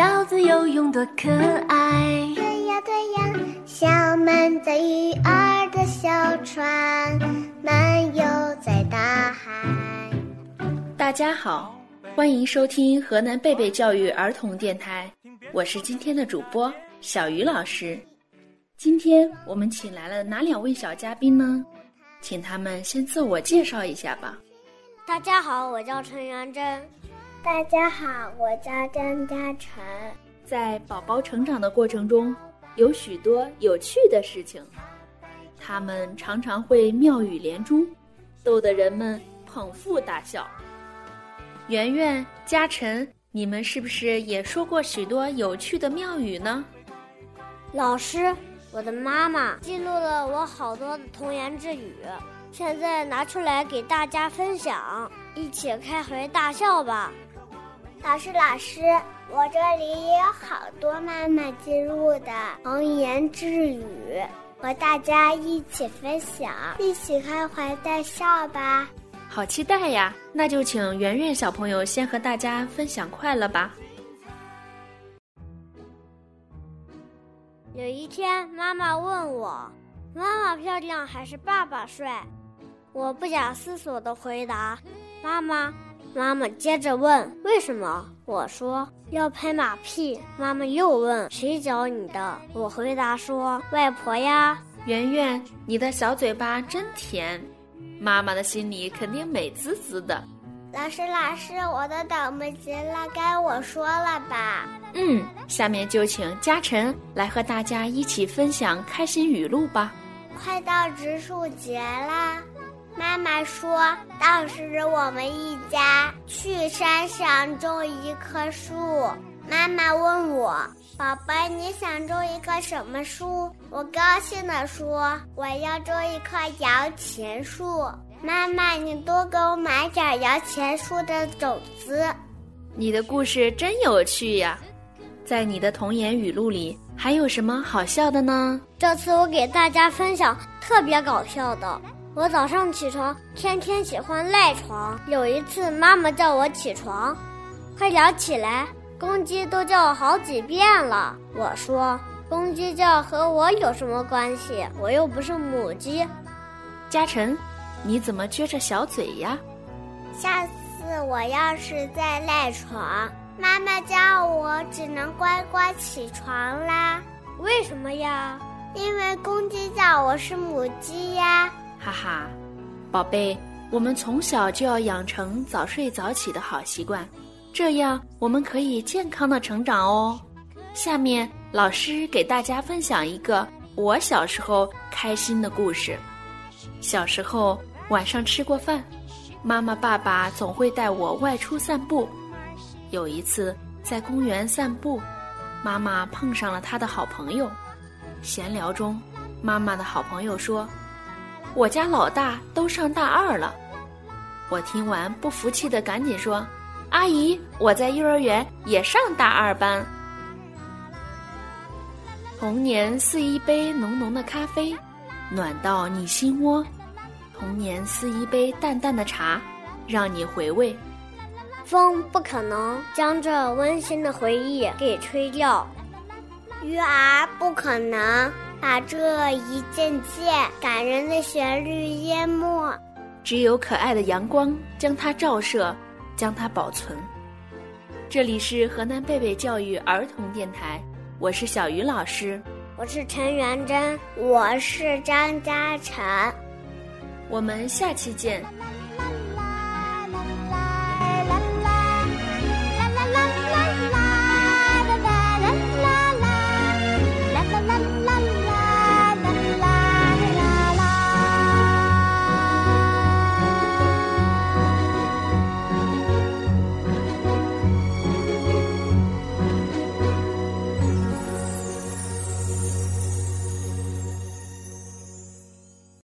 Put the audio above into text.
小子游泳多可爱。对呀对呀，小门在鱼儿的小船，漫游在大海。大家好，欢迎收听河南贝贝教育儿童电台，我是今天的主播小鱼老师。今天我们请来了哪两位小嘉宾呢？请他们先自我介绍一下吧。大家好，我叫陈元珍。大家好，我叫张嘉诚。在宝宝成长的过程中，有许多有趣的事情，他们常常会妙语连珠，逗得人们捧腹大笑。圆圆、嘉诚，你们是不是也说过许多有趣的妙语呢？老师，我的妈妈记录了我好多的童言稚语，现在拿出来给大家分享，一起开怀大笑吧。老师，老师，我这里也有好多妈妈记录的童言稚语，和大家一起分享，一起开怀大笑吧。好期待呀！那就请圆圆小朋友先和大家分享快乐吧。有一天，妈妈问我：“妈妈漂亮还是爸爸帅？”我不假思索地回答：“妈妈。”妈妈接着问：“为什么？”我说：“要拍马屁。”妈妈又问：“谁教你的？”我回答说：“外婆呀。”圆圆，你的小嘴巴真甜，妈妈的心里肯定美滋滋的。老师，老师，我都等不及了，该我说了吧？嗯，下面就请嘉晨来和大家一起分享开心语录吧。快到植树节啦！妈妈说：“到时我们一家去山上种一棵树。”妈妈问我：“宝贝，你想种一棵什么树？”我高兴地说：“我要种一棵摇钱树。”妈妈，你多给我买点摇钱树的种子。你的故事真有趣呀！在你的童言语录里，还有什么好笑的呢？这次我给大家分享特别搞笑的。我早上起床，天天喜欢赖床。有一次，妈妈叫我起床，快点起来！公鸡都叫我好几遍了。我说：“公鸡叫和我有什么关系？我又不是母鸡。”嘉诚，你怎么撅着小嘴呀？下次我要是再赖床，妈妈叫我只能乖乖起床啦。为什么呀？因为公鸡叫我是母鸡呀。哈哈，宝贝，我们从小就要养成早睡早起的好习惯，这样我们可以健康的成长哦。下面老师给大家分享一个我小时候开心的故事。小时候晚上吃过饭，妈妈爸爸总会带我外出散步。有一次在公园散步，妈妈碰上了她的好朋友，闲聊中，妈妈的好朋友说。我家老大都上大二了，我听完不服气的赶紧说：“阿姨，我在幼儿园也上大二班。”童年似一杯浓浓的咖啡，暖到你心窝；童年似一杯淡淡的茶，让你回味。风不可能将这温馨的回忆给吹掉，鱼儿不可能。把这一阵阵感人的旋律淹没，只有可爱的阳光将它照射，将它保存。这里是河南贝贝教育儿童电台，我是小鱼老师，我是陈元珍，我是张嘉诚，我们下期见。